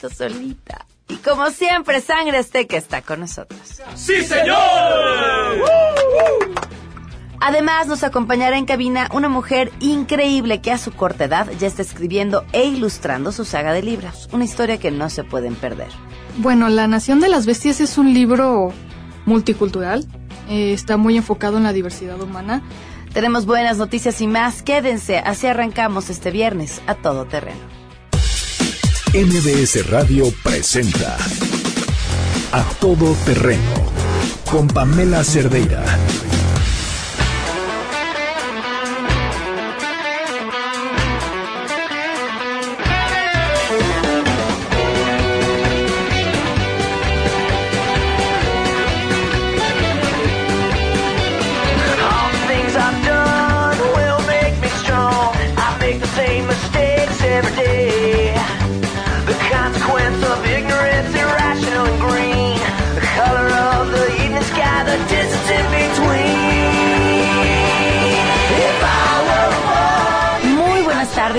siento solita. Y como siempre, Sangre Azteca está con nosotros. ¡Sí, señor! Además, nos acompañará en cabina una mujer increíble que a su corta edad ya está escribiendo e ilustrando su saga de libros. Una historia que no se pueden perder. Bueno, La Nación de las Bestias es un libro multicultural. Eh, está muy enfocado en la diversidad humana. Tenemos buenas noticias y más. Quédense, así arrancamos este viernes a todo terreno. MBS Radio presenta A Todo Terreno con Pamela Cerdeira.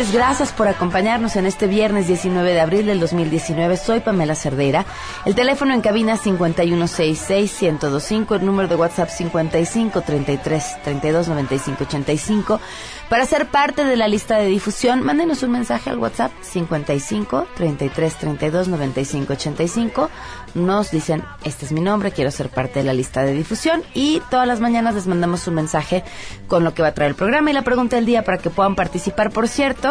Gracias por acompañarnos en este viernes 19 de abril del 2019. Soy Pamela Cerdeira. El teléfono en cabina 5166-1025, el número de WhatsApp 5533-329585. Para ser parte de la lista de difusión, mándenos un mensaje al WhatsApp 55 33 32 95 85. Nos dicen, este es mi nombre, quiero ser parte de la lista de difusión y todas las mañanas les mandamos un mensaje con lo que va a traer el programa y la pregunta del día para que puedan participar. Por cierto,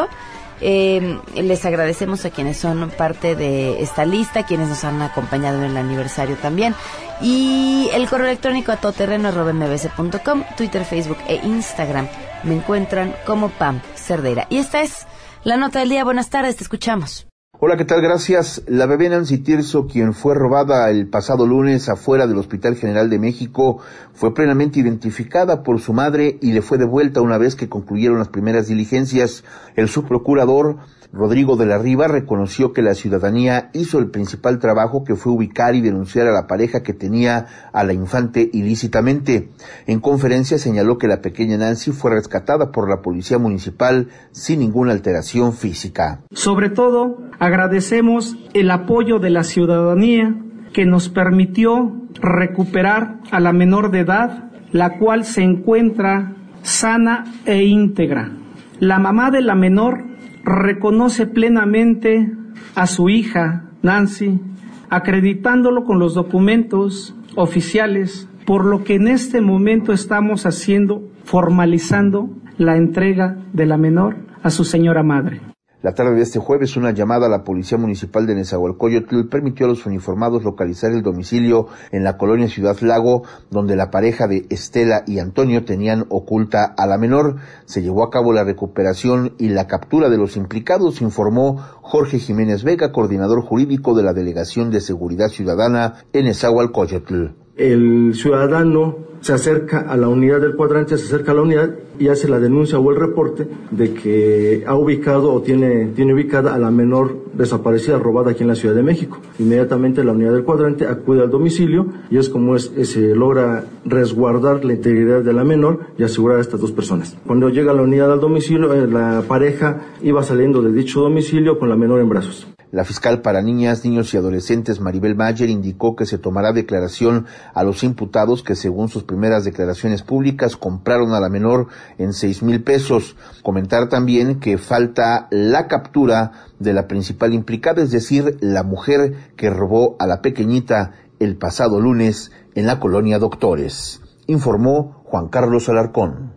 eh, les agradecemos a quienes son parte de esta lista, quienes nos han acompañado en el aniversario también. Y el correo electrónico a todoterreno.mbs.com, Twitter, Facebook e Instagram. Me encuentran como Pam Cerdera. Y esta es la nota del día. Buenas tardes, te escuchamos. Hola, ¿qué tal? Gracias. La bebé Nancy Tirso, quien fue robada el pasado lunes afuera del Hospital General de México, fue plenamente identificada por su madre y le fue devuelta una vez que concluyeron las primeras diligencias. El subprocurador Rodrigo de la Riva reconoció que la ciudadanía hizo el principal trabajo que fue ubicar y denunciar a la pareja que tenía a la infante ilícitamente. En conferencia señaló que la pequeña Nancy fue rescatada por la policía municipal sin ninguna alteración física. Sobre todo, agradecemos el apoyo de la ciudadanía que nos permitió recuperar a la menor de edad, la cual se encuentra sana e íntegra. La mamá de la menor reconoce plenamente a su hija, Nancy, acreditándolo con los documentos oficiales, por lo que en este momento estamos haciendo, formalizando la entrega de la menor a su señora madre. La tarde de este jueves, una llamada a la Policía Municipal de Nezahualcóyotl permitió a los uniformados localizar el domicilio en la colonia Ciudad Lago, donde la pareja de Estela y Antonio tenían oculta a la menor. Se llevó a cabo la recuperación y la captura de los implicados, informó Jorge Jiménez Vega, coordinador jurídico de la Delegación de Seguridad Ciudadana en Nezahualcóyotl. El ciudadano se acerca a la unidad del cuadrante, se acerca a la unidad y hace la denuncia o el reporte de que ha ubicado o tiene, tiene ubicada a la menor desaparecida robada aquí en la Ciudad de México. Inmediatamente la unidad del cuadrante acude al domicilio y es como es, se logra resguardar la integridad de la menor y asegurar a estas dos personas. Cuando llega la unidad al domicilio, eh, la pareja iba saliendo de dicho domicilio con la menor en brazos. La fiscal para niñas, niños y adolescentes Maribel Mayer indicó que se tomará declaración a los imputados que según sus primeras declaraciones públicas compraron a la menor en seis mil pesos. Comentar también que falta la captura de la principal implicada, es decir, la mujer que robó a la pequeñita el pasado lunes en la colonia Doctores. Informó Juan Carlos Alarcón.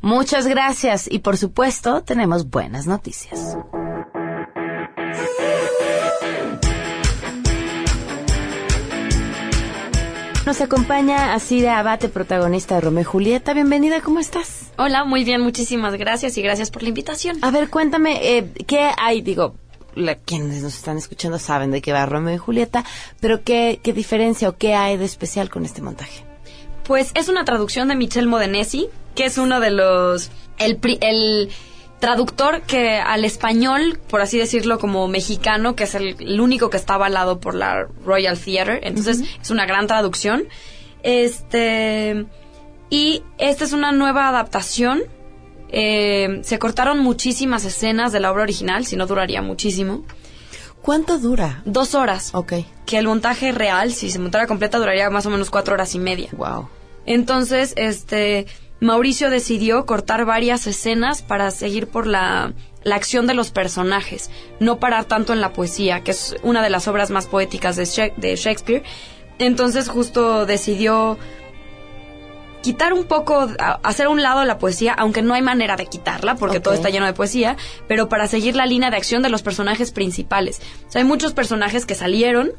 Muchas gracias y por supuesto tenemos buenas noticias. Nos acompaña Asira Abate, protagonista de Romeo y Julieta. Bienvenida, ¿cómo estás? Hola, muy bien, muchísimas gracias y gracias por la invitación. A ver, cuéntame, eh, ¿qué hay? Digo, la- quienes nos están escuchando saben de qué va Romeo y Julieta, pero ¿qué, qué diferencia o qué hay de especial con este montaje? Pues es una traducción de Michel Modenesi, que es uno de los... El, el traductor que al español, por así decirlo, como mexicano, que es el, el único que está avalado por la Royal Theatre. Entonces, es una gran traducción. Este... Y esta es una nueva adaptación. Eh, se cortaron muchísimas escenas de la obra original, si no duraría muchísimo. ¿Cuánto dura? Dos horas. Ok. Que el montaje real, si se montara completa, duraría más o menos cuatro horas y media. Wow. Entonces, este, Mauricio decidió cortar varias escenas para seguir por la, la acción de los personajes, no parar tanto en la poesía, que es una de las obras más poéticas de, Shak- de Shakespeare. Entonces, justo decidió quitar un poco, hacer a un lado la poesía, aunque no hay manera de quitarla, porque todo está lleno de poesía, pero para seguir la línea de acción de los personajes principales. O sea, hay muchos personajes que salieron,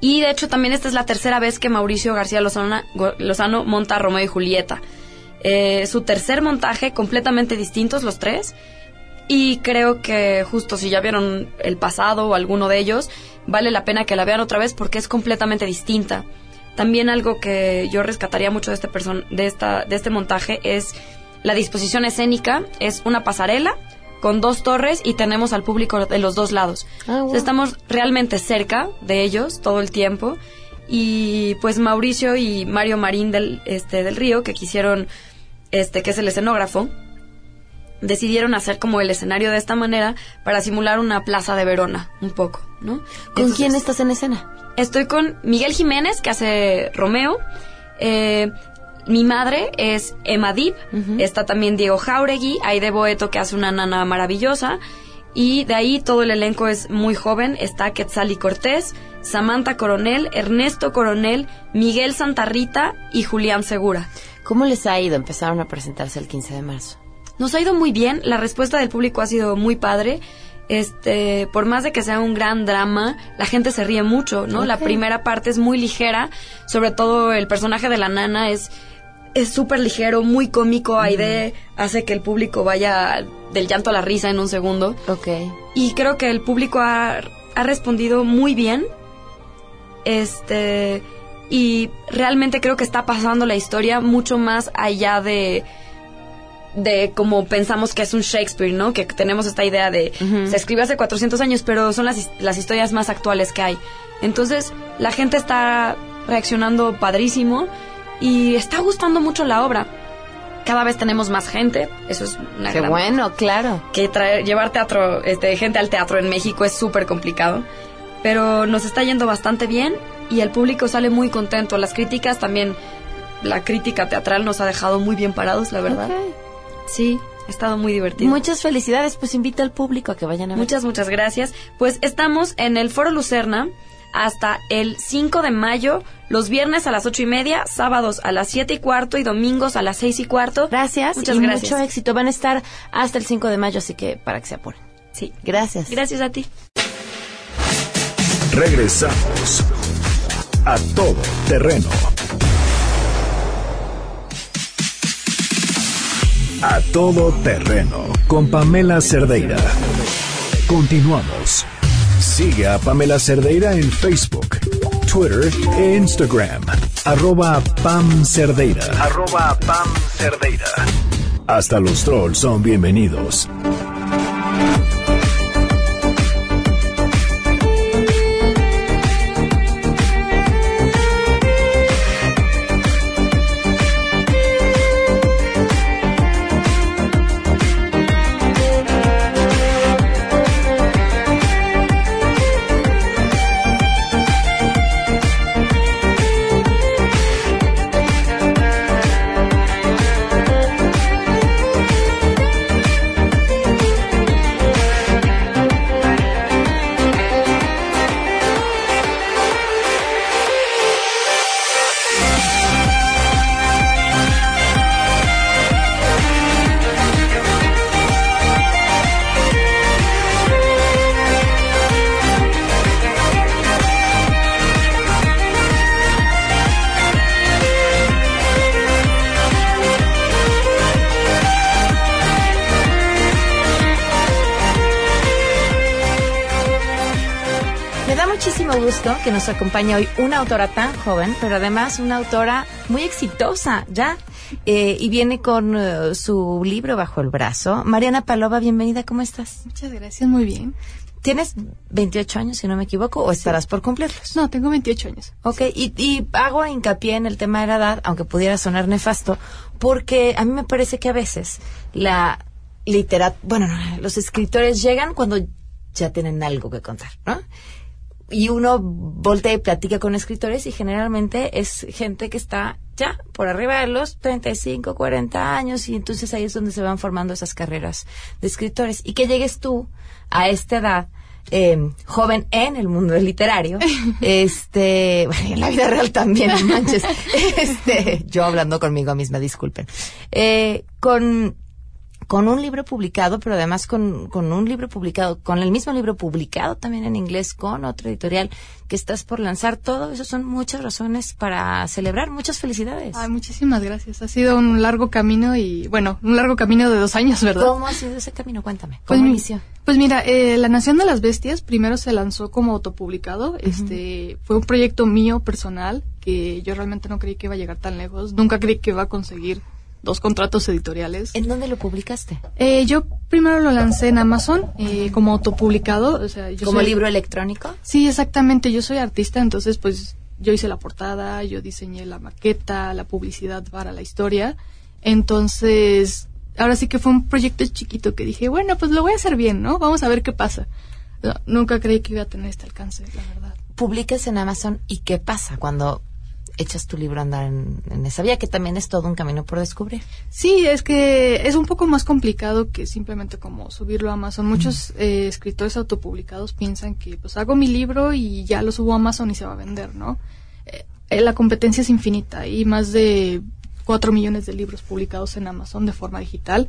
y de hecho también esta es la tercera vez que Mauricio García Lozano, Lozano monta a Romeo y Julieta. Eh, su tercer montaje, completamente distintos los tres. Y creo que justo si ya vieron el pasado o alguno de ellos, vale la pena que la vean otra vez porque es completamente distinta. También algo que yo rescataría mucho de este, person de esta, de este montaje es la disposición escénica. Es una pasarela con dos torres y tenemos al público de los dos lados. Ah, estamos realmente cerca de ellos todo el tiempo. Y pues Mauricio y Mario Marín del, este, del Río, que quisieron, este, que es el escenógrafo, decidieron hacer como el escenario de esta manera para simular una plaza de Verona, un poco, ¿no? ¿Con Entonces, quién estás en escena? Estoy con Miguel Jiménez, que hace Romeo. Eh, mi madre es Emma Dib. Está también Diego Jauregui. Aide Boeto, que hace una nana maravillosa. Y de ahí todo el elenco es muy joven. Está Quetzali Cortés, Samantha Coronel, Ernesto Coronel, Miguel Santarrita y Julián Segura. ¿Cómo les ha ido? Empezaron a presentarse el 15 de marzo. Nos ha ido muy bien, la respuesta del público ha sido muy padre. Este, por más de que sea un gran drama, la gente se ríe mucho, ¿no? La primera parte es muy ligera, sobre todo el personaje de la nana es es súper ligero, muy cómico, Aide hace que el público vaya del llanto a la risa en un segundo. Ok. Y creo que el público ha, ha respondido muy bien. Este. Y realmente creo que está pasando la historia mucho más allá de. de como pensamos que es un Shakespeare, ¿no? Que tenemos esta idea de. Se escribió hace 400 años, pero son las, las historias más actuales que hay. Entonces, la gente está reaccionando padrísimo y está gustando mucho la obra. Cada vez tenemos más gente, eso es una Qué gran bueno, claro. que traer, llevar teatro, este, gente al teatro en México es súper complicado. Pero nos está yendo bastante bien y el público sale muy contento. Las críticas también, la crítica teatral nos ha dejado muy bien parados, la verdad. Sí, ha estado muy divertido. Muchas felicidades, pues invita al público a que vayan a ver. Muchas, muchas gracias. Pues estamos en el Foro Lucerna hasta el 5 de mayo, los viernes a las ocho y media, sábados a las siete y cuarto y domingos a las seis y cuarto. Gracias Muchas y gracias. mucho éxito. Van a estar hasta el 5 de mayo, así que para que se apuren. Sí. Gracias. Gracias a ti. Regresamos a todo terreno. A todo terreno con Pamela Cerdeira. Continuamos. Sigue a Pamela Cerdeira en Facebook, Twitter e Instagram. Arroba Pam Cerdeira. Arroba Pam Cerdeira. Hasta los trolls son bienvenidos. Gusto que nos acompañe hoy una autora tan joven, pero además una autora muy exitosa ya. eh, y viene con eh, su libro bajo el brazo. Mariana Palova, bienvenida, ¿cómo estás? Muchas gracias, muy bien. ¿Tienes 28 años, si no me equivoco, o estarás por cumplirlos? No, tengo 28 años. Ok, y, y hago hincapié en el tema de la edad, aunque pudiera sonar nefasto, porque a mí me parece que a veces la literatura, bueno, no, los escritores llegan cuando ya tienen algo que contar, ¿no? Y uno voltea y platica con escritores y generalmente es gente que está ya por arriba de los 35, 40 años y entonces ahí es donde se van formando esas carreras de escritores. Y que llegues tú a esta edad eh, joven en el mundo literario, este, bueno, en la vida real también, no manches, este, yo hablando conmigo misma, disculpen, eh, con con un libro publicado, pero además con, con un libro publicado, con el mismo libro publicado también en inglés, con otra editorial que estás por lanzar. Todo eso son muchas razones para celebrar. Muchas felicidades. Ay, muchísimas gracias. Ha sido un largo camino y, bueno, un largo camino de dos años, ¿verdad? ¿Cómo ha sido ese camino? Cuéntame. Pues, ¿Cómo mi- inició? pues mira, eh, La Nación de las Bestias primero se lanzó como autopublicado. Este fue un proyecto mío personal que yo realmente no creí que iba a llegar tan lejos. Nunca creí que iba a conseguir dos contratos editoriales. ¿En dónde lo publicaste? Eh, yo primero lo lancé en Amazon eh, como autopublicado. O sea, yo ¿Como soy- libro electrónico? Sí, exactamente. Yo soy artista, entonces pues yo hice la portada, yo diseñé la maqueta, la publicidad para la historia. Entonces, ahora sí que fue un proyecto chiquito que dije, bueno, pues lo voy a hacer bien, ¿no? Vamos a ver qué pasa. No, nunca creí que iba a tener este alcance, la verdad. Publicas en Amazon y ¿qué pasa cuando echas tu libro a andar en, en esa vía? Que también es todo un camino por descubrir. Sí, es que es un poco más complicado que simplemente como subirlo a Amazon. Muchos eh, escritores autopublicados piensan que pues hago mi libro y ya lo subo a Amazon y se va a vender, ¿no? Eh, eh, la competencia es infinita. Hay más de cuatro millones de libros publicados en Amazon de forma digital.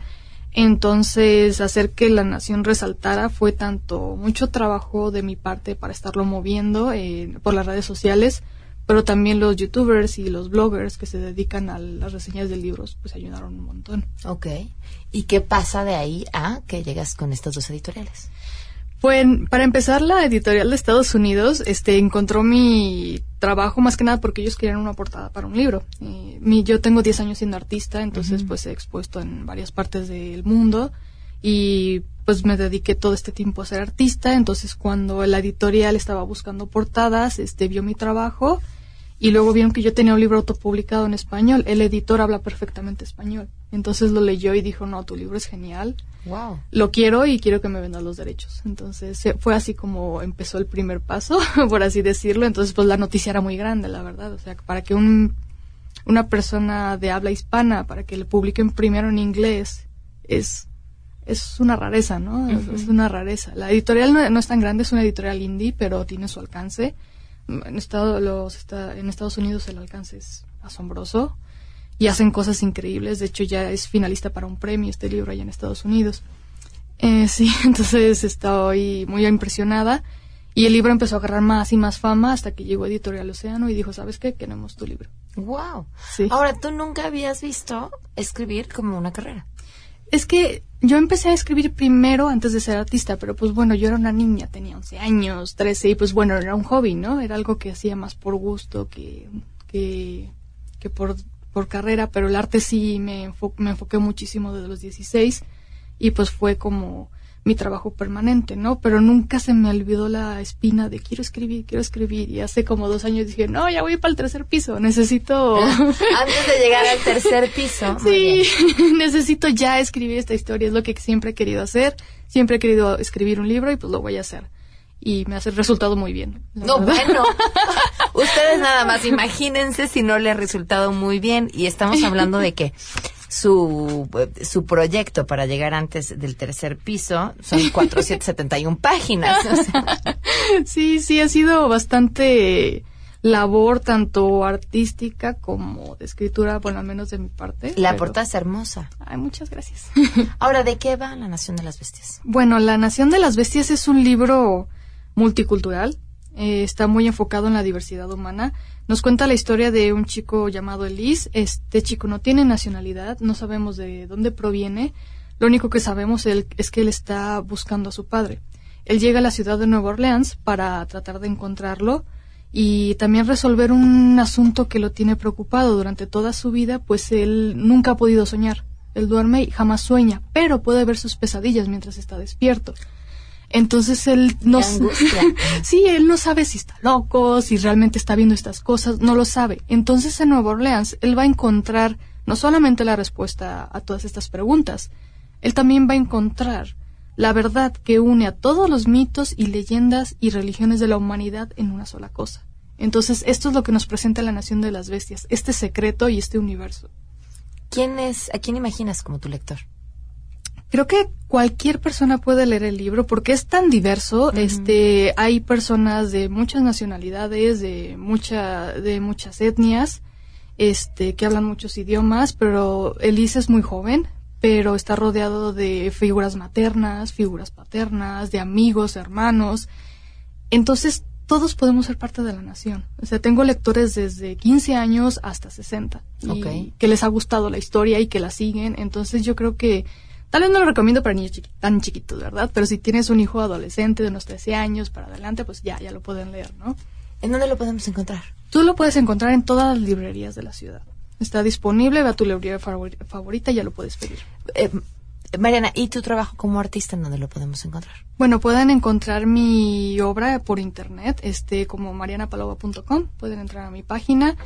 Entonces, hacer que la nación resaltara fue tanto mucho trabajo de mi parte para estarlo moviendo eh, por las redes sociales, pero también los youtubers y los bloggers que se dedican a las reseñas de libros, pues ayudaron un montón. Ok. ¿Y qué pasa de ahí a que llegas con estas dos editoriales? Pues, para empezar, la editorial de Estados Unidos este, encontró mi trabajo más que nada porque ellos querían una portada para un libro. Eh, mi, yo tengo 10 años siendo artista, entonces pues he expuesto en varias partes del mundo y pues me dediqué todo este tiempo a ser artista. Entonces cuando la editorial estaba buscando portadas, este, vio mi trabajo y luego vieron que yo tenía un libro autopublicado en español. El editor habla perfectamente español. Entonces lo leyó y dijo, no, tu libro es genial Wow. lo quiero y quiero que me vendan los derechos. Entonces fue así como empezó el primer paso, por así decirlo. Entonces pues la noticia era muy grande, la verdad. O sea, para que un, una persona de habla hispana, para que le publiquen primero en inglés, es, es una rareza, ¿no? Es- Es una rareza. La editorial no, no es tan grande, es una editorial indie, pero tiene su alcance. En, estado, los, esta- en Estados Unidos el alcance es asombroso y hacen cosas increíbles. De hecho, ya es finalista para un premio este libro allá en Estados Unidos. Eh, sí, entonces estoy muy impresionada. Y el libro empezó a agarrar más y más fama hasta que llegó Editorial Océano y dijo, ¿sabes qué? Queremos tu libro. Wow. Sí. Ahora, tú nunca habías visto escribir como una carrera. Es que yo empecé a escribir primero antes de ser artista, pero pues bueno, yo era una niña, tenía 11 años, 13, y pues bueno, era un hobby, ¿no? Era algo que hacía más por gusto que, que, que por, por carrera, pero el arte sí me, enfo- me enfoqué muchísimo desde los 16 y pues fue como mi trabajo permanente, ¿no? Pero nunca se me olvidó la espina de quiero escribir, quiero escribir. Y hace como dos años dije, no, ya voy para el tercer piso, necesito... Antes de llegar al tercer piso. Sí, necesito ya escribir esta historia, es lo que siempre he querido hacer. Siempre he querido escribir un libro y pues lo voy a hacer. Y me ha resultado muy bien. No, verdad. bueno. Ustedes nada más imagínense si no le ha resultado muy bien. Y estamos hablando de que su, eh, su proyecto para llegar antes del tercer piso son 471 páginas. O sea, Sí, sí, ha sido bastante labor tanto artística como de escritura, bueno, al menos de mi parte. la pero- portada es hermosa. Ay, muchas gracias. Ahora, ¿de qué va La Nación de las Bestias? Bueno, La Nación de las Bestias es un libro multicultural. eh, está muy enfocado en la diversidad humana. Nos cuenta la historia de un chico llamado Elise. Este chico no tiene nacionalidad, no sabemos de dónde proviene. Lo único que sabemos el- es que él está buscando a su padre. Él llega a la ciudad de Nueva Orleans para tratar de encontrarlo y también resolver un asunto que lo tiene preocupado durante toda su vida, pues él nunca ha podido soñar. Él duerme y jamás sueña, pero puede ver sus pesadillas mientras está despierto. Entonces él no sí, él no sabe si está loco, si realmente está viendo estas cosas, no lo sabe. Entonces en Nueva Orleans él va a encontrar no solamente la respuesta a todas estas preguntas, él también va a encontrar la verdad que une a todos los mitos y leyendas y religiones de la humanidad en una sola cosa. Entonces, esto es lo que nos presenta la Nación de las Bestias, este secreto y este universo. ¿Quién es, ¿A quién imaginas como tu lector? Creo que cualquier persona puede leer el libro porque es tan diverso. Este, hay personas de muchas nacionalidades, de mucha, de muchas etnias, este, que hablan muchos idiomas, pero Elise es muy joven, pero está rodeado de figuras maternas, figuras paternas, de amigos, hermanos. Entonces, todos podemos ser parte de la nación. O sea, tengo lectores desde 15 años hasta 60 y que les ha gustado la historia y que la siguen. Entonces, yo creo que Tal vez no lo recomiendo para niños tan chiquitos, ¿verdad? Pero si tienes un hijo adolescente de unos 13 años para adelante, pues ya, ya lo pueden leer, ¿no? ¿En dónde lo podemos encontrar? Tú lo puedes encontrar en todas las librerías de la ciudad. Está disponible, ve a tu librería favorita y ya lo puedes pedir. Eh, Mariana, ¿y tu trabajo como artista en dónde lo podemos encontrar? Bueno, pueden encontrar mi obra por internet, este, como marianapalova.com. Pueden entrar a mi página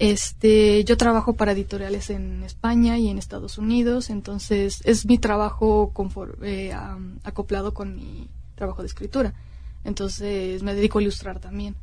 este, yo trabajo para editoriales en España y en Estados Unidos, entonces es mi trabajo eh, acoplado con mi trabajo de escritura. Entonces me dedico a ilustrar también.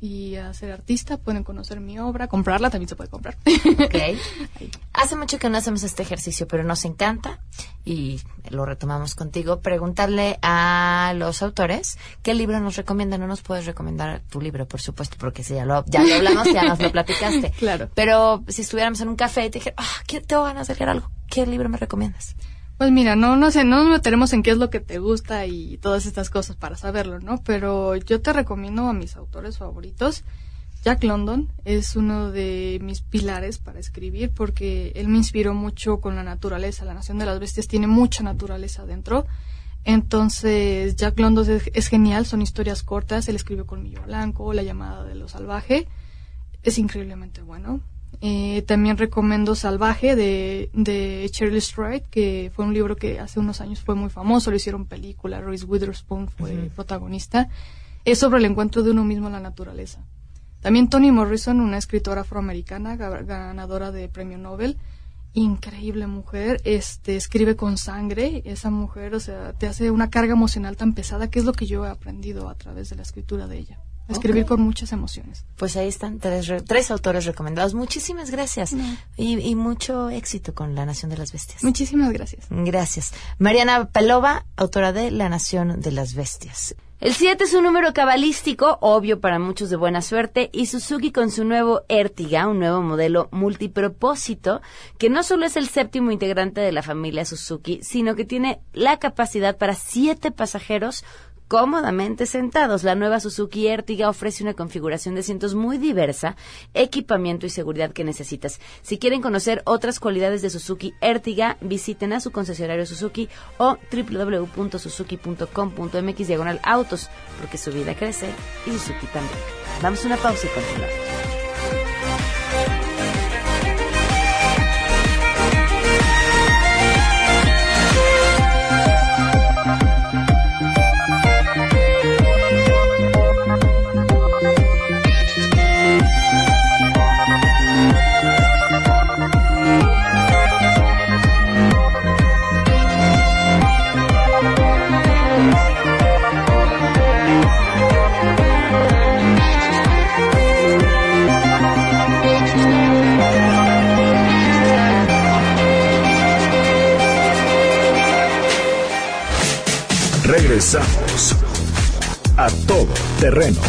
Y, a ser artista. Pueden conocer mi obra, comprarla también se puede comprar. Hace mucho que no hacemos este ejercicio, pero nos encanta y lo retomamos contigo. Preguntarle a los autores qué libro nos recomiendan. No nos puedes recomendar tu libro, por supuesto, porque si ya lo, ya lo hablamos, ya nos lo platicaste. Claro. Pero si estuviéramos en un café y te dijera, ah, tengo ganas de leer algo, ¿qué libro me recomiendas? Pues mira, no, no sé, no nos meteremos en qué es lo que te gusta y todas estas cosas para saberlo, ¿no? Pero yo te recomiendo a mis autores favoritos. Jack London es uno de mis pilares para escribir porque él me inspiró mucho con la naturaleza. La Nación de las Bestias tiene mucha naturaleza dentro. Entonces, Jack London es, es genial, son historias cortas. Él escribió Colmillo Blanco, La llamada de lo salvaje. Es increíblemente bueno. Eh, también recomiendo Salvaje de, de Cheryl Strayed, que fue un libro que hace unos años fue muy famoso, lo hicieron película, Reese Witherspoon fue protagonista. Es sobre el encuentro de uno mismo en la naturaleza. También Toni Morrison, una escritora afroamericana, ganadora de premio Nobel, increíble mujer, este escribe con sangre, esa mujer, o sea, te hace una carga emocional tan pesada que es lo que yo he aprendido a través de la escritura de ella. Escribir con muchas emociones. Pues ahí están tres, tres autores recomendados. Muchísimas gracias. Y, y, mucho éxito con La Nación de las Bestias. Muchísimas gracias. Gracias. Mariana Palova, autora de La Nación de las Bestias. El 7 es un número cabalístico, obvio para muchos de buena suerte, y Suzuki con su nuevo Ertiga, un nuevo modelo multipropósito, que no solo es el séptimo integrante de la familia Suzuki, sino que tiene la capacidad para siete pasajeros cómodamente sentados. La nueva Suzuki Ertiga ofrece una configuración de asientos muy diversa, equipamiento y seguridad que necesitas. Si quieren conocer otras cualidades de Suzuki Ertiga, visiten a su concesionario Suzuki o www.suzuki.com.mx diagonal autos, porque su vida crece y Suzuki también. Damos una pausa y continuamos. A todo terreno.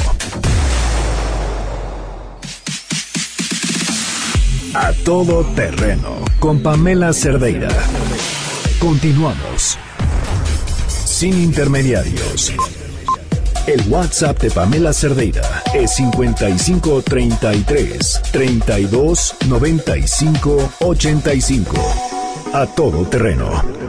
A todo terreno con Pamela Cerdeira. Continuamos. Sin intermediarios. El WhatsApp de Pamela Cerdeira es 5533 32 95 85. A todo terreno.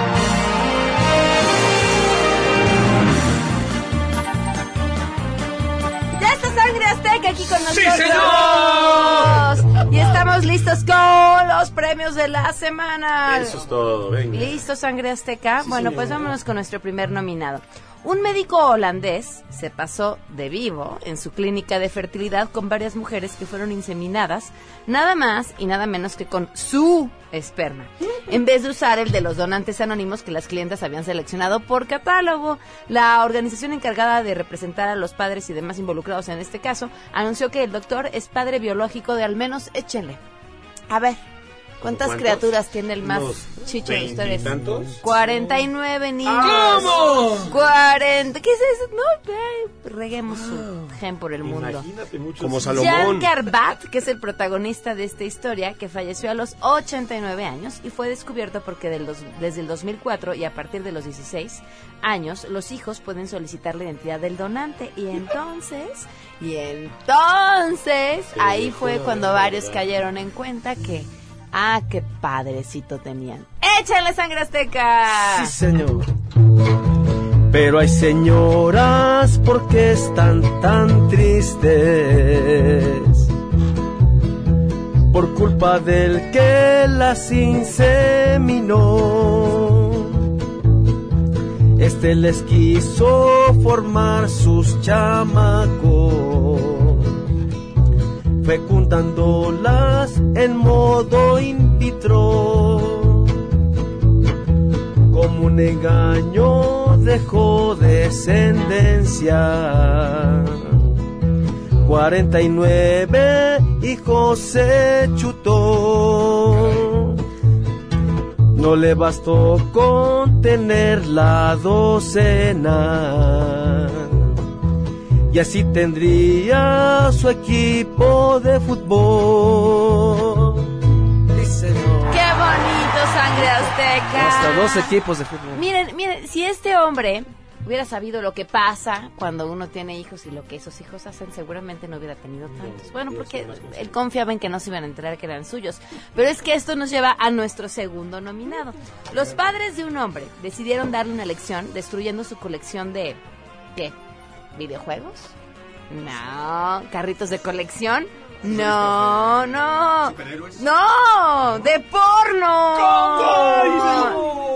Listos con los premios de la semana. Eso es todo, venga. ¿Listo, Sangre Azteca? Sí, bueno, pues vámonos con nuestro primer nominado. Un médico holandés se pasó de vivo en su clínica de fertilidad con varias mujeres que fueron inseminadas, nada más y nada menos que con su esperma, en vez de usar el de los donantes anónimos que las clientas habían seleccionado por catálogo. La organización encargada de representar a los padres y demás involucrados en este caso anunció que el doctor es padre biológico de al menos, échenle. A ver, ¿cuántas ¿Cuántos? criaturas tiene el más ¿Unos chicho de historia? veintitantos? 49 niños. ¿Cómo? 40. ¿Qué es eso? No, ve, reguemos su gen por el mundo. Imagínate muchos. Como Salomón. Garbat, que es el protagonista de esta historia, que falleció a los 89 años y fue descubierto porque del dos- desde el 2004 y a partir de los 16 años, los hijos pueden solicitar la identidad del donante y entonces, y entonces, ahí fue cuando varios cayeron en cuenta que, ah, qué padrecito tenían. ¡Échale sangre azteca! Sí, señor. Pero hay señoras porque están tan tristes por culpa del que las inseminó. Este les quiso formar sus chamacos, fecundándolas en modo in como un engaño dejó descendencia. 49 hijos se chutó. No le bastó con tener la docena. Y así tendría su equipo de fútbol. ¡Qué bonito, sangre azteca! Hasta dos equipos de fútbol. Miren, miren, si este hombre hubiera sabido lo que pasa cuando uno tiene hijos y lo que esos hijos hacen, seguramente no hubiera tenido tantos. Bueno, porque él confiaba en que no se iban a enterar que eran suyos. Pero es que esto nos lleva a nuestro segundo nominado. Los padres de un hombre decidieron darle una lección destruyendo su colección de... ¿Qué? ¿Videojuegos? No. ¿Carritos de colección? No, no. No, de porno.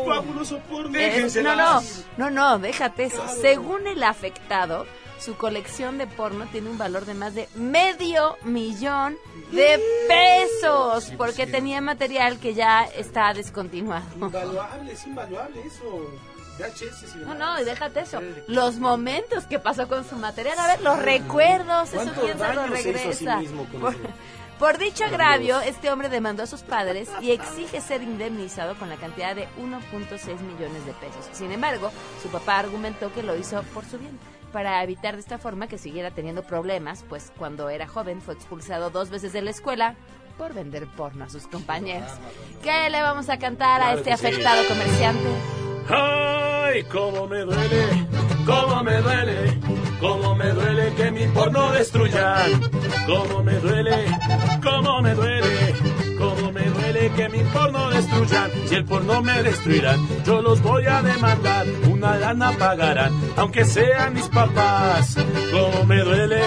¡Fabuloso porno! Es- no, no, no, no, déjate eso. Según el afectado, su colección de porno tiene un valor de más de medio millón de pesos porque tenía material que ya está descontinuado. Invaluable, es invaluable eso. VHS No, no, y déjate eso. Los momentos que pasó con su material, a ver, los recuerdos, eso ¿Cuántos quién se lo sí regresa. mismo con Por, por dicho agravio, este hombre demandó a sus padres y exige ser indemnizado con la cantidad de 1.6 millones de pesos. Sin embargo, su papá argumentó que lo hizo por su bien, para evitar de esta forma que siguiera teniendo problemas, pues cuando era joven fue expulsado dos veces de la escuela por vender porno a sus compañeros. ¿Qué le vamos a cantar a este afectado comerciante? ¡Ay, cómo me duele! ¡Cómo me duele! ¡Cómo me duele que mi porno destruyan! ¡Cómo me duele! ¡Cómo me duele! ¡Cómo me duele que mi porno destruyan! Si el porno me destruirán, yo los voy a demandar. Una lana pagarán, aunque sean mis papás. ¡Cómo me duele!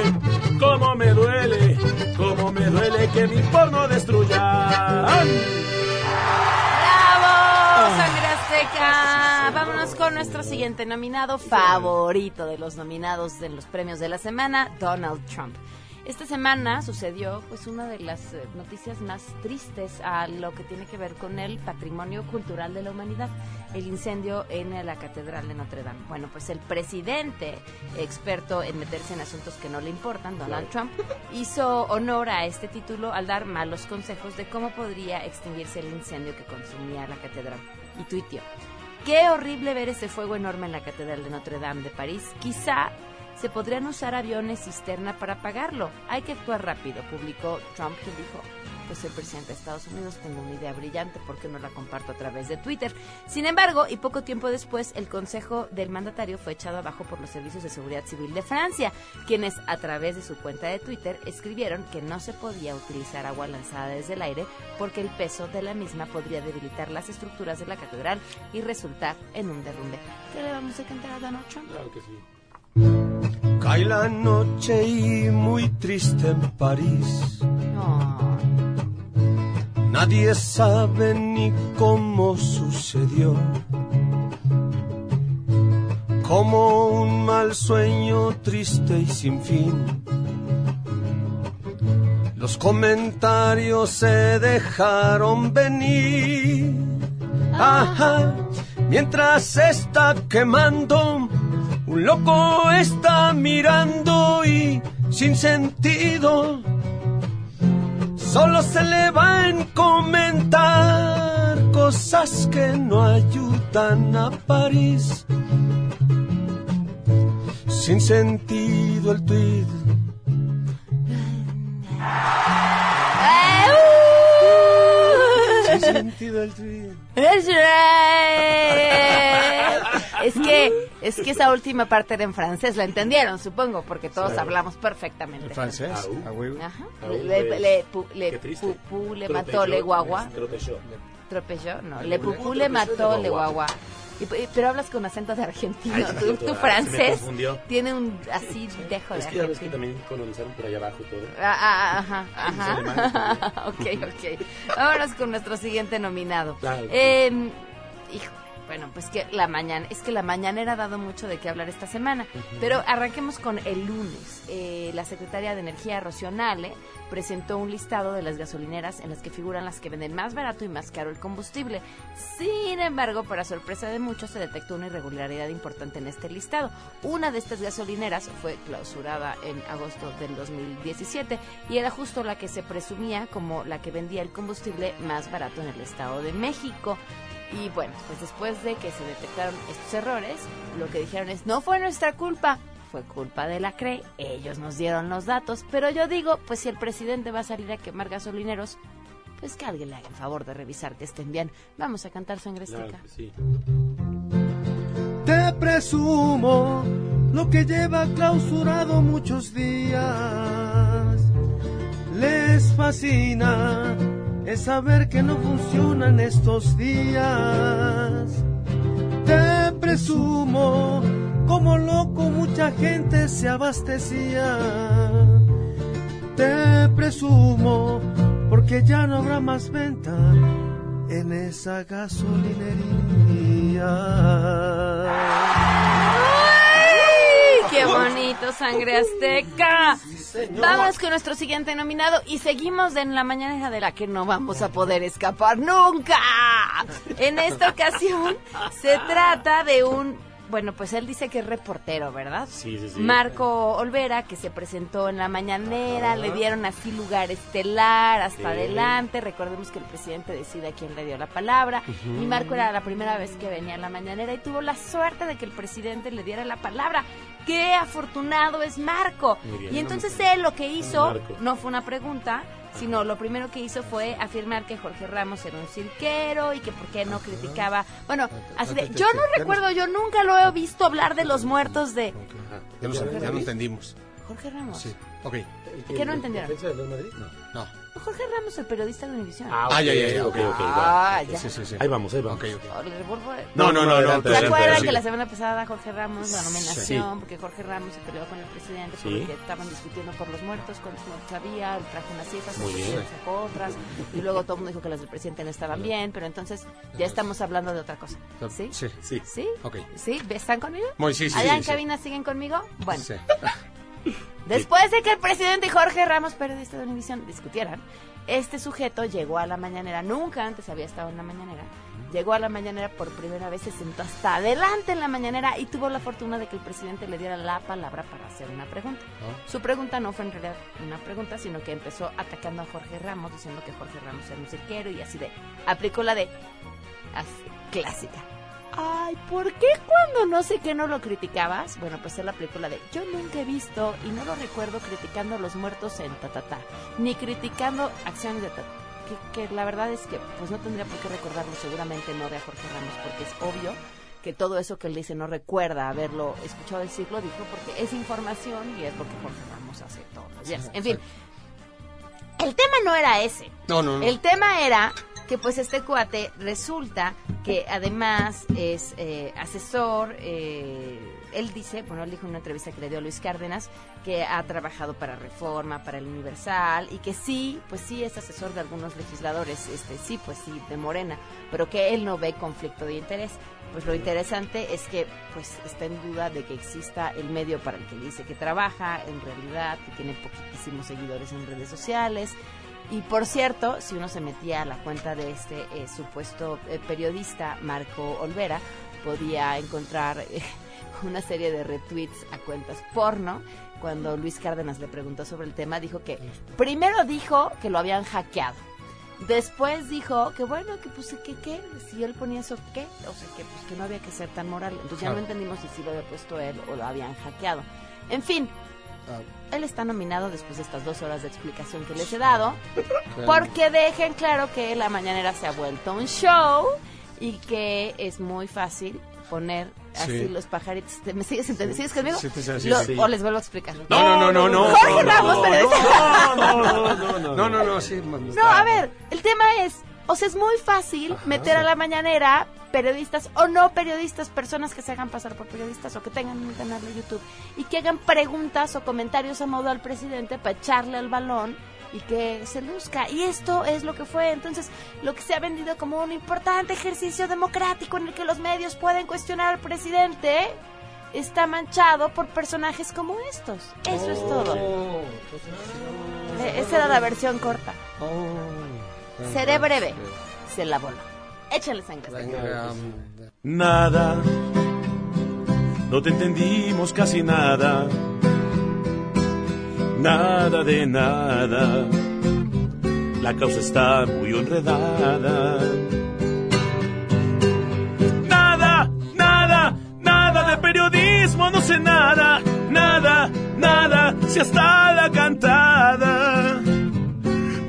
¡Cómo me duele! ¡Cómo me duele que mi porno destruyan! ¡Bravo! ¡Sangre Azteca! Vámonos con nuestro siguiente nominado favorito de los nominados de los premios de la semana, Donald Trump. Esta semana sucedió pues una de las eh, noticias más tristes a lo que tiene que ver con el patrimonio cultural de la humanidad, el incendio en la Catedral de Notre Dame. Bueno, pues el presidente, experto en meterse en asuntos que no le importan, Donald Trump, hizo honor a este título al dar malos consejos de cómo podría extinguirse el incendio que consumía la catedral. Y tuiteó, qué horrible ver ese fuego enorme en la Catedral de Notre Dame de París. Quizá se podrían usar aviones cisterna para apagarlo. Hay que actuar rápido, publicó Trump, quien dijo, pues el presidente de Estados Unidos tengo una idea brillante, ¿por qué no la comparto a través de Twitter? Sin embargo, y poco tiempo después, el consejo del mandatario fue echado abajo por los servicios de seguridad civil de Francia, quienes a través de su cuenta de Twitter escribieron que no se podía utilizar agua lanzada desde el aire porque el peso de la misma podría debilitar las estructuras de la catedral y resultar en un derrumbe. ¿Qué le vamos a cantar a Donald Trump? Claro que sí. Cae la noche y muy triste en París. No. Nadie sabe ni cómo sucedió. Como un mal sueño triste y sin fin. Los comentarios se dejaron venir. Mientras está quemando, un loco está mirando y sin sentido. Solo se le van a comentar cosas que no ayudan a París. Sin sentido el tweet. Sin sentido el tweet. Es Es que, es que esa última parte era en francés, la entendieron, supongo, porque todos hablamos perfectamente. ¿En francés? Ah. Ajá. Ah, Le, le, pu- le mató le guagua. tropezó. Tropezó, no. Ah, Le pupú le mató le guagua. Y pero hablas con acento de argentino. Ay, tu, ah, francés tiene un así dejo de Es que ya ves que también colonizaron por allá abajo todo. Ah, ah, ajá, los ajá. alemanes ok, ok. Vámonos con nuestro siguiente nominado. Claro. Eh, hijo, bueno, pues que la mañana, es que la mañanera ha dado mucho de qué hablar esta semana. Pero arranquemos con el lunes. Eh, la secretaria de Energía, Rocío Nale, presentó un listado de las gasolineras en las que figuran las que venden más barato y más caro el combustible. Sin embargo, para sorpresa de muchos, se detectó una irregularidad importante en este listado. Una de estas gasolineras fue clausurada en agosto del 2017 y era justo la que se presumía como la que vendía el combustible más barato en el Estado de México. Y bueno, pues después de que se detectaron estos errores, lo que dijeron es, no fue nuestra culpa, fue culpa de la CRE, ellos nos dieron los datos, pero yo digo, pues si el presidente va a salir a quemar gasolineros, pues que alguien le haga el favor de revisar que estén bien. Vamos a cantar sangre Claro azteca. sí. Te presumo lo que lleva clausurado muchos días. Les fascina el saber que no funcionan estos días. Te presumo como loco mucha gente se abastecía. Te presumo porque ya no habrá más venta en esa gasolinería. ¡Qué bonito, sangre azteca! Vamos con nuestro siguiente nominado y seguimos en la mañanera de la que no vamos a poder escapar nunca. En esta ocasión se trata de un... Bueno, pues él dice que es reportero, ¿verdad? Sí, sí, sí. Marco Olvera, que se presentó en la mañanera, le dieron así lugar estelar hasta Sí. adelante. Recordemos que el presidente decide a quién le dio la palabra. Y Marco era la primera vez que venía a la mañanera y tuvo la suerte de que el presidente le diera la palabra. ¡Qué afortunado es Marco! Bien. y entonces él lo que hizo Marco. no fue una pregunta, sino lo primero que hizo fue afirmar que Jorge Ramos era un cirquero y que por qué no criticaba. Bueno, así de, yo no recuerdo, yo nunca lo he visto hablar de los muertos de. Ya, no, ya no entendimos. Jorge Ramos. Sí, ok. ¿Qué no entendieron? ¿Defensa del Real Madrid? No. No. Jorge Ramos, el periodista de Univisión. Ah, ya, ya, ya, ok, ok. Ah, ya. Sí, sí, sí. Ahí vamos, ahí vamos. Ok, ok. Le revuelvo- No, no, no, no. ¿Se acuerdan que la semana pasada Jorge Ramos, la nominación, Sí. porque Jorge Ramos se peleó con el presidente Sí. porque estaban discutiendo por los muertos, cuántos muertos había, él trajo unas cifras, el Muy bien. presidente sacó otras, y luego todo el mundo dijo que las del presidente no estaban bien, pero entonces ya estamos hablando de otra cosa. ¿Sí? Sí. Sí. ¿Sí? Ok. ¿Sí? ¿Están conmigo? Muy, sí, sí, ¿Allá sí, en sí. cabina siguen conmigo? Bueno, Sí. Después de que el presidente y Jorge Ramos, periodista de Univisión, discutieran, este sujeto llegó a la mañanera, nunca antes había estado en la mañanera, llegó a la mañanera por primera vez, se sentó hasta adelante en la mañanera y tuvo la fortuna de que el presidente le diera la palabra para hacer una pregunta. Su pregunta no fue en realidad una pregunta, sino que empezó atacando a Jorge Ramos, diciendo que Jorge Ramos era un cirquero y así de, aplicó la de, así, clásica. Ay, ¿por qué cuando no sé qué no lo criticabas? Bueno, pues aplicó la de yo nunca he visto y no lo recuerdo criticando a los muertos en tatatá, ni criticando acciones de tatatá. Que, que la verdad es que pues no tendría por qué recordarlo, seguramente no de a Jorge Ramos, porque es obvio que todo eso que él dice no recuerda haberlo escuchado decirlo, dijo porque es información y es lo que Jorge Ramos hace todos los días. En fin, el tema no era ese. No, no, no. El tema era que pues este cuate resulta que además es eh, asesor, eh, él dice, bueno, él dijo en una entrevista que le dio a Luis Cárdenas, que ha trabajado para Reforma, para el Universal, y que sí, pues sí es asesor de algunos legisladores, este sí, pues sí, de Morena, pero que él no ve conflicto de interés. Pues lo interesante es que pues está en duda de que exista el medio para el que dice que trabaja, en realidad, que tiene poquitísimos seguidores en redes sociales. Y por cierto, si uno se metía a la cuenta de este eh, supuesto eh, periodista, Marco Olvera, podía encontrar eh, una serie de retweets a cuentas porno. Cuando Luis Cárdenas le preguntó sobre el tema, dijo que primero dijo que lo habían hackeado. Después dijo que bueno, que pues que qué, si él ponía eso, ¿qué? O sea, que pues que no había que ser tan moral. Entonces ya no entendimos si sí lo había puesto él o lo habían hackeado. En fin, él está nominado después de estas dos horas de explicación que les he dado, porque dejen claro que la mañanera se ha vuelto un show y que es muy fácil poner así Sí. los pajaritos. ¿Te- ¿Me sigues? ¿Sigues conmigo? Sí, sí, Lo-. O les vuelvo a explicar. No, no, no, no. Jorge no, Ramos, no, no, no, no, no, no, no, no, no, No, a ver, el tema es, o sea, es muy fácil meter a la mañanera periodistas o no periodistas, personas que se hagan pasar por periodistas o que tengan un canal de YouTube y que hagan preguntas o comentarios a modo al presidente para echarle al balón y que se luzca. Y esto es lo que fue. Entonces, lo que se ha vendido como un importante ejercicio democrático en el que los medios pueden cuestionar al presidente está manchado por personajes como estos. Eso es todo. Oh, Eh, Esa era la versión corta. oh. Seré breve. Se la voló. Échale sangre. Venga, Nada, no te entendimos casi nada, nada de nada. La causa está muy enredada. Nada, nada, nada de periodismo, no sé nada, nada, nada, si hasta la cantada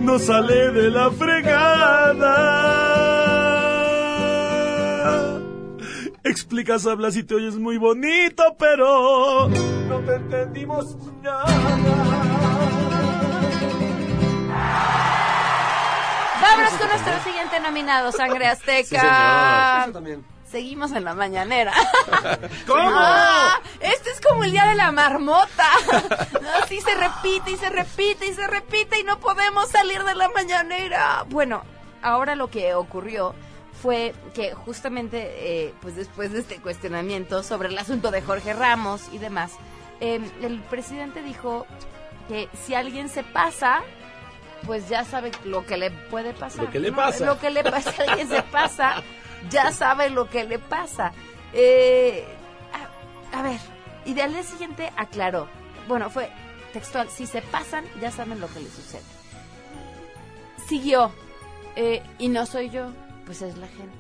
no sale de la fregada. Explicas, hablas y te oyes muy bonito, pero no te entendimos Vámonos con nuestro siguiente nominado, Sangre Azteca. Sí, señor. Eso también. Seguimos en la mañanera. ¿Cómo? Ah, este es como el día de la marmota. Así se repite y se repite y se repite y no podemos salir de la mañanera. Bueno, ahora lo que ocurrió fue que justamente eh, pues después de este cuestionamiento sobre el asunto de Jorge Ramos y demás, eh, el presidente dijo que si alguien se pasa, pues ya sabe lo que le puede pasar. Lo que le ¿no? pasa. Lo que le pasa, si alguien se pasa, ya sabe lo que le pasa. Eh, a, ver, y de al día siguiente aclaró. Bueno, fue textual, si se pasan, ya saben lo que les sucede. Siguió, eh, y no soy yo, pues es la gente.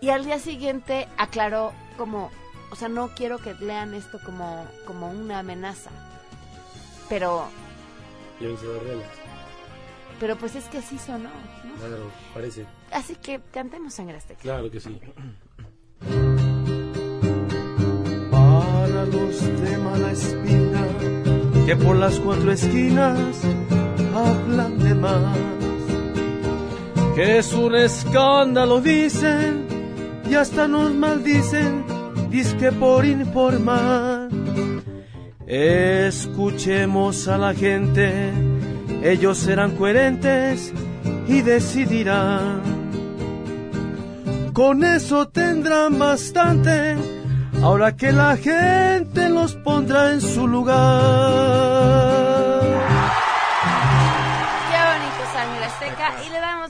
Y al día siguiente aclaró como, o sea, no quiero que lean esto como, como una amenaza. Pero, relax. Pero pues es que así sonó, ¿no? Claro, parece. Así que cantemos Sangre Azteca. Claro que sí. Para los de mala espina que por las cuatro esquinas hablan de más. Que es un escándalo, dicen, y hasta nos maldicen, disque por informar. Escuchemos a la gente, ellos serán coherentes y decidirán. Con eso tendrán bastante, ahora que la gente los pondrá en su lugar.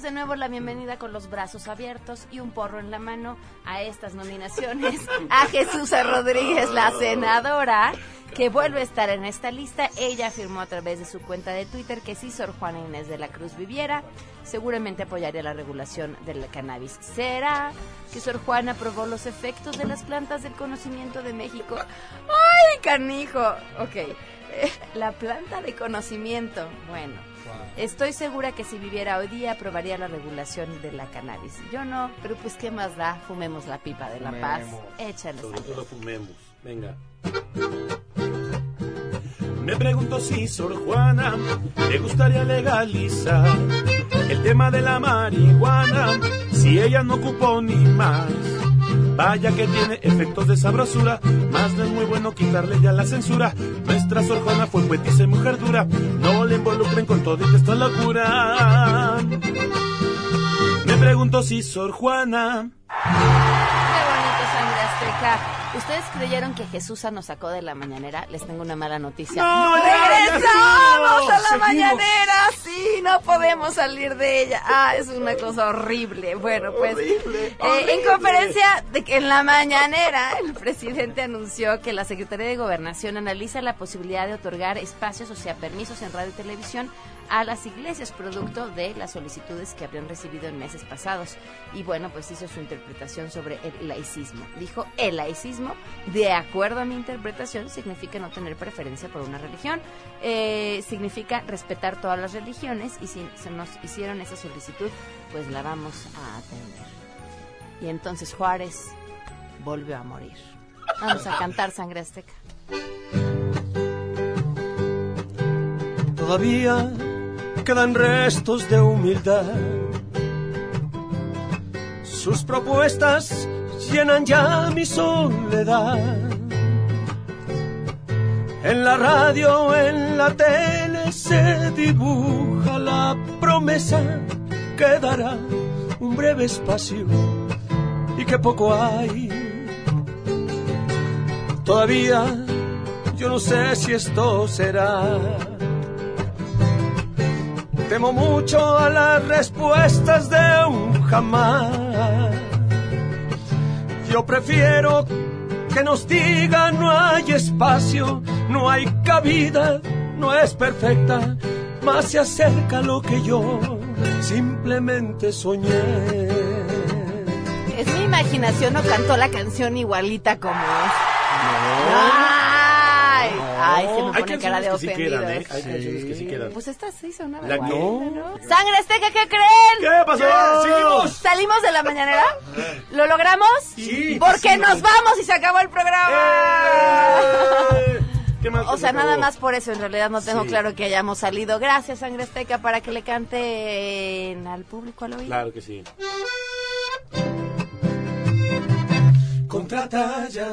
De nuevo la bienvenida con los brazos abiertos y un porro en la mano a estas nominaciones a Jesús Rodríguez, la senadora, que vuelve a estar en esta lista. Ella afirmó a través de su cuenta de Twitter que si Sor Juana Inés de la Cruz viviera, seguramente apoyaría la regulación del cannabis. ¿Será que Sor Juana probó los efectos de las plantas del conocimiento de México? ¡Ay, canijo! Ok. La planta de conocimiento. Bueno. Estoy segura que si viviera hoy día aprobaría la regulación de la cannabis. Yo no, pero pues qué más da, fumemos la pipa de la paz. Échale Sobre todo fumemos. Venga. Me pregunto si Sor Juana le gustaría legalizar el tema de la marihuana, si ella no ocupó ni más. Vaya que tiene efectos de sabrosura, más no es muy bueno quitarle ya la censura. Nuestra Sor Juana fue poetisa y mujer dura, no le involucren con todo esta locura. Me pregunto si Sor Juana Qué bonito sangre azteca. ¿Ustedes creyeron que Jesús nos sacó de la mañanera? Les tengo una mala noticia. No, ¡Regresamos a la seguimos. mañanera! Sí, no podemos salir de ella. Ah, es una cosa horrible. Bueno, pues eh, en conferencia de que en la mañanera el presidente anunció que la Secretaría de Gobernación analiza la posibilidad de otorgar espacios, o sea, permisos en radio y televisión a las iglesias producto de las solicitudes que habrían recibido en meses pasados. Y bueno, pues hizo su interpretación sobre el laicismo. Dijo, el laicismo, de acuerdo a mi interpretación, significa no tener preferencia por una religión. Eh, significa respetar todas las religiones y si se nos hicieron esa solicitud, pues la vamos a atender. Y entonces Juárez volvió a morir. Vamos a cantar Sangre Azteca. Todavía quedan restos de humildad. Sus propuestas llenan ya mi soledad. En la radio, en la tele se dibuja la promesa que dará un breve espacio y que poco hay. Todavía yo no sé si esto será. Temo mucho a las respuestas de un jamás. Yo prefiero que nos digan no hay espacio, no hay cabida, no es perfecta, más se acerca lo que yo simplemente soñé. Es mi imaginación o cantó la canción igualita como es. Ay, ay, se me pone cara de canciones que sí ofendido. quedan, ¿eh? Hay canciones que sí quedan. Pues esta sí sonaba La- igualita, no. ¿no? ¡Sangre Azteca, ¿qué creen? ¿Qué pasó? ¡Seguimos! ¿Salimos de la mañanera? ¿Lo logramos? Sí, Porque sí. nos vamos y se acabó el programa. ¡Eh! ¿Qué más? O sea, nada más por eso, en realidad no tengo Sí. claro que hayamos salido. Gracias, Sangre Azteca, para que le canten al público al oído. Claro que sí. Contrata ya.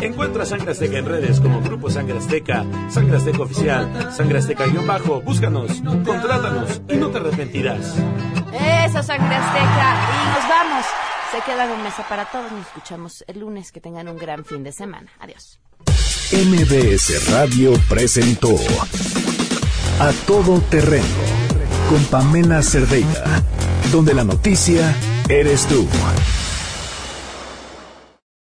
Encuentra Sangre Azteca en redes como Grupo Sangre Azteca, Sangre Azteca Oficial, Sangre Azteca guion bajo, búscanos, contrátanos y no te arrepentirás. Eso, Sangre Azteca. Y nos vamos. Se quedan en mesa para todos. Nos escuchamos el lunes. Que tengan un gran fin de semana. Adiós. MBS Radio presentó A Todo Terreno con Pamela Cerdeira, donde la noticia eres tú.